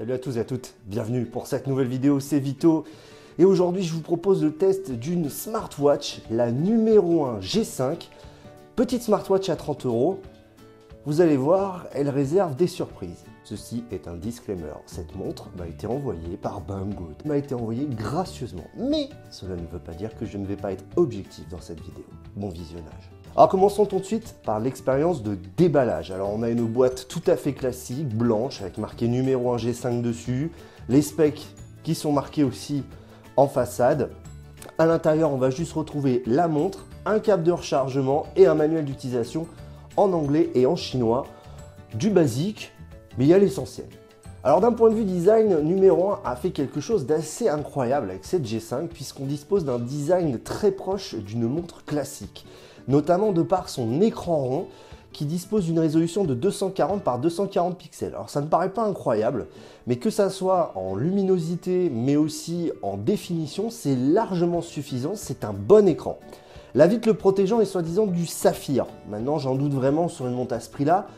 Salut à tous et à toutes, bienvenue pour cette nouvelle vidéo, c'est Vito. Et aujourd'hui je vous propose le test d'une smartwatch, la numéro 1 G5. Petite smartwatch à 30 euros. Vous allez voir, elle réserve des surprises. Ceci est un disclaimer. Cette montre m'a été envoyée par Banggood, m'a été envoyée gracieusement. Mais cela ne veut pas dire que je ne vais pas être objectif dans cette vidéo. Bon visionnage. Alors commençons tout de suite par l'expérience de déballage. Alors on a une boîte tout à fait classique, blanche, avec marqué numéro 1 G5 dessus, les specs qui sont marqués aussi en façade. À l'intérieur, on va juste retrouver la montre, un câble de rechargement et un manuel d'utilisation en anglais et en chinois. Du basique, mais il y a l'essentiel. Alors d'un point de vue design, numéro 1 a fait quelque chose d'assez incroyable avec cette G5 puisqu'on dispose d'un design très proche d'une montre classique notamment de par son écran rond qui dispose d'une résolution de 240 par 240 pixels. Alors ça ne paraît pas incroyable, mais que ça soit en luminosité mais aussi en définition, c'est largement suffisant, c'est un bon écran. La vitre le protégeant est soi-disant du saphir. Maintenant j'en doute vraiment sur une montre à ce prix-là.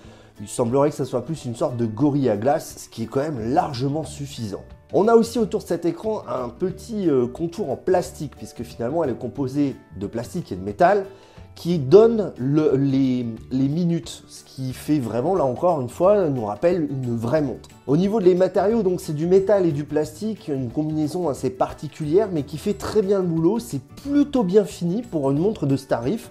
Il semblerait que ça soit plus une sorte de gorilla glace, ce qui est quand même largement suffisant. On a aussi autour de cet écran un petit euh, contour en plastique, puisque finalement elle est composée de plastique et de métal, qui donne les, minutes, ce qui fait vraiment, là encore une fois, nous rappelle une vraie montre. Au niveau des matériaux, donc c'est du métal et du plastique, une combinaison assez particulière, mais qui fait très bien le boulot, c'est plutôt bien fini pour une montre de ce tarif.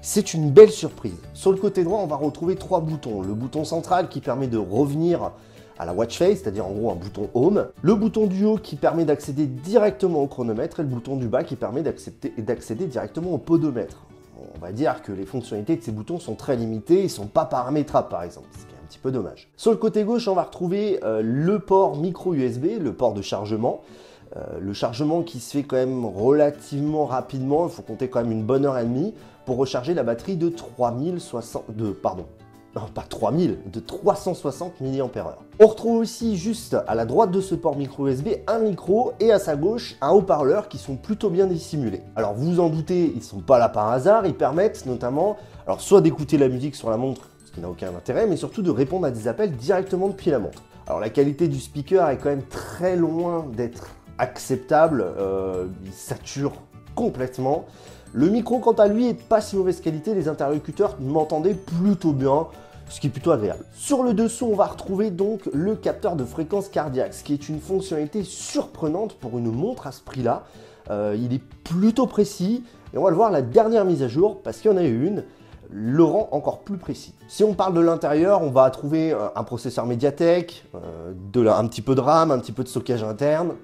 C'est une belle surprise. Sur le côté droit, on va retrouver trois boutons. Le bouton central qui permet de revenir à la watch face, c'est-à-dire en gros un bouton home, le bouton du haut qui permet d'accéder directement au chronomètre et le bouton du bas qui permet d'accéder directement au podomètre on va dire que les fonctionnalités de ces boutons sont très limitées, ils ne sont pas paramétrables par exemple, ce qui est un petit peu dommage. Sur le côté gauche, on va retrouver euh, le port micro USB, le port de chargement. Euh, le chargement qui se fait quand même relativement rapidement, il faut compter quand même une bonne heure et demie pour recharger la batterie de 3060 de pardon, non pas 3000, de 360 mAh. On retrouve aussi juste à la droite de ce port micro USB un micro et à sa gauche un haut-parleur qui sont plutôt bien dissimulés. Alors vous en doutez, ils sont pas là par hasard, ils permettent notamment soit d'écouter la musique sur la montre, ce qui n'a aucun intérêt, mais surtout de répondre à des appels directement depuis la montre. Alors la qualité du speaker est quand même très loin d'être acceptable, euh, il sature complètement. Le micro, quant à lui, est pas si mauvaise qualité. Les interlocuteurs m'entendaient plutôt bien, ce qui est plutôt agréable. Sur le dessous, on va retrouver donc le capteur de fréquence cardiaque, ce qui est une fonctionnalité surprenante pour une montre à ce prix-là. Euh, il est plutôt précis et on va le voir la dernière mise à jour parce qu'il y en a eu une le rend encore plus précis. Si on parle de l'intérieur, on va trouver euh, un processeur médiathèque, euh, un petit peu de RAM, un petit peu de stockage interne,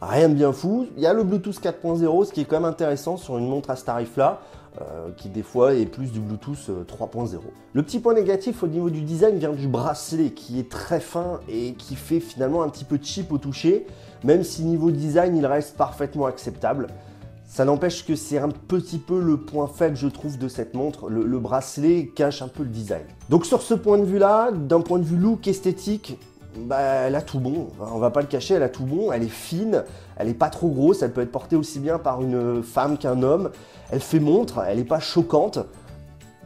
rien de bien fou. Il y a le Bluetooth 4.0, ce qui est quand même intéressant sur une montre à ce tarif-là. Euh, qui des fois est plus du Bluetooth 3.0. Euh, le petit point négatif au niveau du design vient du bracelet qui est très fin et qui fait finalement un petit peu cheap au toucher, même si niveau design il reste parfaitement acceptable. Ça n'empêche que c'est un petit peu le point faible, je trouve, de cette montre. Le, le, bracelet cache un peu le design. Donc sur ce point de vue-là, d'un point de vue look esthétique, bah, elle a tout bon, on va pas le cacher, elle a tout bon, elle est fine, elle est pas trop grosse, elle peut être portée aussi bien par une femme qu'un homme, elle fait montre, elle est pas choquante,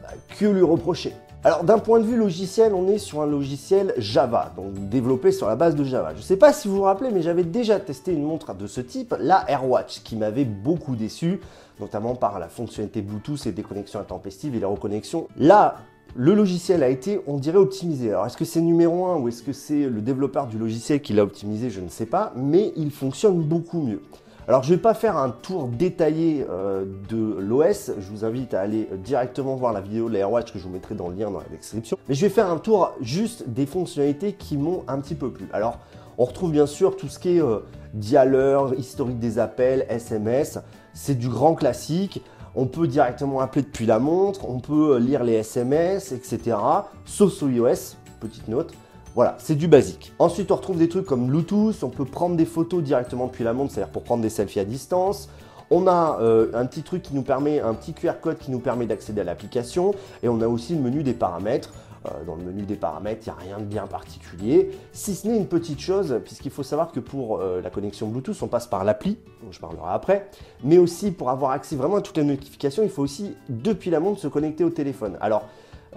bah, que lui reprocher. Alors d'un point de vue logiciel, on est sur un logiciel Java, donc développé sur la base de Java. Je ne sais pas si vous vous rappelez, mais j'avais déjà testé une montre de ce type, la AirWatch, qui m'avait beaucoup déçu, notamment par la fonctionnalité Bluetooth et des connexions intempestives et les reconnexions. Là, le logiciel a été, on dirait, optimisé. Alors, est-ce que c'est numéro 1 ou est-ce que c'est le développeur du logiciel qui l'a optimisé Je ne sais pas, mais il fonctionne beaucoup mieux. Alors, je ne vais pas faire un tour détaillé euh, de l'OS. Je vous invite à aller directement voir la vidéo de l'AirWatch que je vous mettrai dans le lien dans la description. Mais je vais faire un tour juste des fonctionnalités qui m'ont un petit peu plu. Alors, on retrouve bien sûr tout ce qui est euh, dialer, historique des appels, SMS. C'est du grand classique. On peut directement appeler depuis la montre, on peut lire les SMS, etc. Sauf sur iOS, petite note. Voilà, c'est du basique. Ensuite, on retrouve des trucs comme Bluetooth, on peut prendre des photos directement depuis la montre, c'est-à-dire pour prendre des selfies à distance. On a euh, un petit truc qui nous permet, un petit QR code qui nous permet d'accéder à l'application. Et on a aussi le menu des paramètres. Euh, dans le menu des paramètres, il n'y a rien de bien particulier, si ce n'est une petite chose, puisqu'il faut savoir que pour euh, la connexion Bluetooth, on passe par l'appli, dont je parlerai après, mais aussi pour avoir accès vraiment à toutes les notifications, il faut aussi, depuis la montre, se connecter au téléphone. Alors,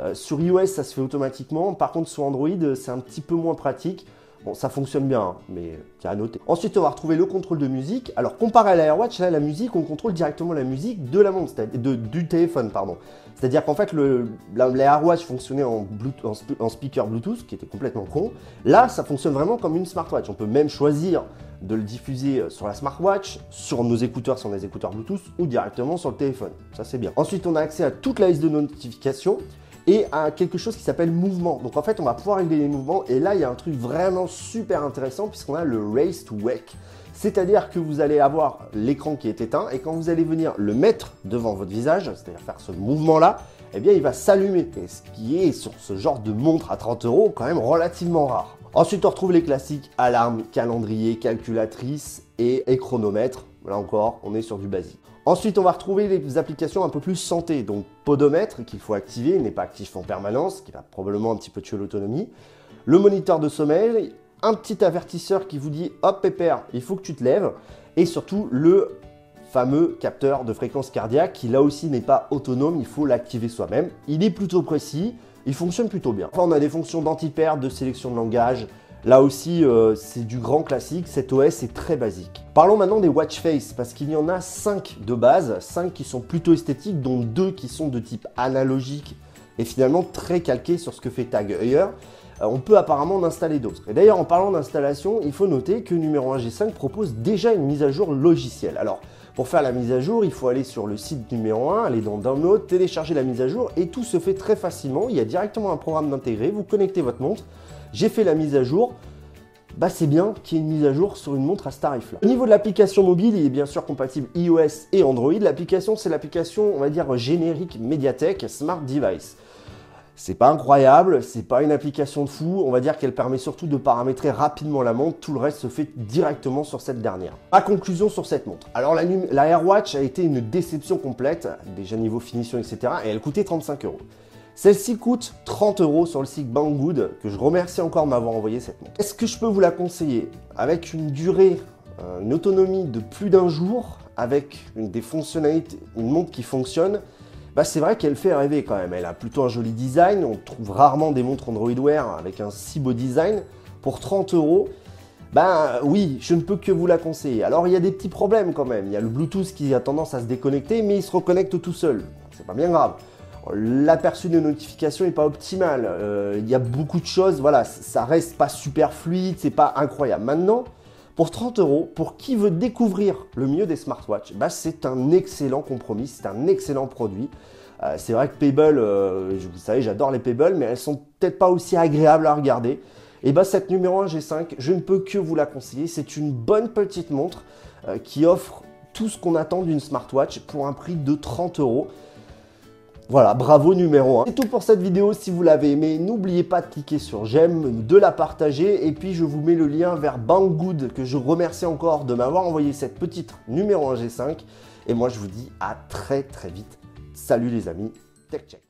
euh, sur iOS, ça se fait automatiquement, par contre, sur Android, c'est un petit peu moins pratique. Bon, ça fonctionne bien, hein, mais c'est à noter. Ensuite, on va retrouver le contrôle de musique. Alors, comparé à l'AirWatch, là, la musique, on contrôle directement la musique de la montre, de, du téléphone, pardon. C'est-à-dire qu'en fait, l'AirWatch fonctionnait en, en, speaker Bluetooth, qui était complètement con. Là, ça fonctionne vraiment comme une smartwatch. On peut même choisir de le diffuser euh, sur la smartwatch, sur nos écouteurs, sur les écouteurs Bluetooth, ou directement sur le téléphone. Ça, c'est bien. Ensuite, on a accès à toute la liste de notifications et à quelque chose qui s'appelle mouvement. Donc en fait, on va pouvoir régler les mouvements et là, il y a un truc vraiment super intéressant puisqu'on a le Race to Wake. C'est-à-dire que vous allez avoir l'écran qui est éteint et quand vous allez venir le mettre devant votre visage, c'est-à-dire faire ce mouvement-là, eh bien il va s'allumer. Ce qui est sur ce genre de montre à 30 euros quand même relativement rare. Ensuite, on retrouve les classiques alarme, calendrier, calculatrice et, et chronomètre. Là encore, on est sur du basique. Ensuite, on va retrouver les applications un peu plus santé, donc podomètre qu'il faut activer, il n'est pas actif en permanence, qui va probablement un petit peu tuer l'autonomie. Le moniteur de sommeil, un petit avertisseur qui vous dit hop pépère, il faut que tu te lèves, et surtout le fameux capteur de fréquence cardiaque qui là aussi n'est pas autonome, il faut l'activer soi-même. Il est plutôt précis, il fonctionne plutôt bien. Enfin, on a des fonctions d'anti-perte, de sélection de langage, Là aussi, euh, c'est du grand classique, cet OS est très basique. Parlons maintenant des watch face, parce qu'il y en a 5 de base, 5 qui sont plutôt esthétiques, dont 2 qui sont de type analogique et finalement très calqués sur ce que fait Tag Heuer. Euh, on peut apparemment en installer d'autres. Et d'ailleurs, en parlant d'installation, il faut noter que numéro 1 G5 propose déjà une mise à jour logicielle. Alors, pour faire la mise à jour, il faut aller sur le site numéro 1, aller dans Download, télécharger la mise à jour et tout se fait très facilement. Il y a directement un programme d'intégrer, vous connectez votre montre, j'ai fait la mise à jour, bah c'est bien qu'il y ait une mise à jour sur une montre à ce tarif-là. Au niveau de l'application mobile, il est bien sûr compatible iOS et Android. L'application, c'est l'application, on va dire, générique Mediatek Smart Device. C'est pas incroyable, c'est pas une application de fou, on va dire qu'elle permet surtout de paramétrer rapidement la montre, tout le reste se fait directement sur cette dernière. Ma conclusion sur cette montre. Alors la, la AirWatch a été une déception complète, déjà niveau finition, etc. et elle coûtait 35 euros. Celle-ci coûte 30 euros sur le site Banggood, que je remercie encore de m'avoir envoyé cette montre. Est-ce que je peux vous la conseiller Avec une durée, euh, une autonomie de plus d'un jour, avec une, des fonctionnalités, une montre qui fonctionne, bah c'est vrai qu'elle fait rêver quand même. Elle a plutôt un joli design, on trouve rarement des montres Android Wear avec un si beau design. Pour 30 euros, ben oui, je ne peux que vous la conseiller. Alors il y a des petits problèmes quand même. Il y a le Bluetooth qui a tendance à se déconnecter, mais il se reconnecte tout seul. C'est pas bien grave. L'aperçu des notifications n'est pas optimal. Euh, il y a beaucoup de choses, voilà, ça reste pas super fluide, c'est pas incroyable. Maintenant, pour 30 euros, pour qui veut découvrir le mieux des smartwatches, bah, c'est un excellent compromis, c'est un excellent produit. Euh, c'est vrai que Pebble, euh, vous savez, j'adore les Pebble, mais elles sont peut-être pas aussi agréables à regarder. Et bah cette numéro 1 G5, je ne peux que vous la conseiller. C'est une bonne petite montre qui offre tout ce qu'on attend d'une smartwatch pour un prix de 30 euros. Voilà, bravo numéro 1. C'est tout pour cette vidéo. Si vous l'avez aimé, n'oubliez pas de cliquer sur j'aime, de la partager. Et puis, je vous mets le lien vers Banggood, que je remercie encore de m'avoir envoyé cette petite numéro 1 G5. Et moi, je vous dis à très très vite. Salut les amis. Tech Check.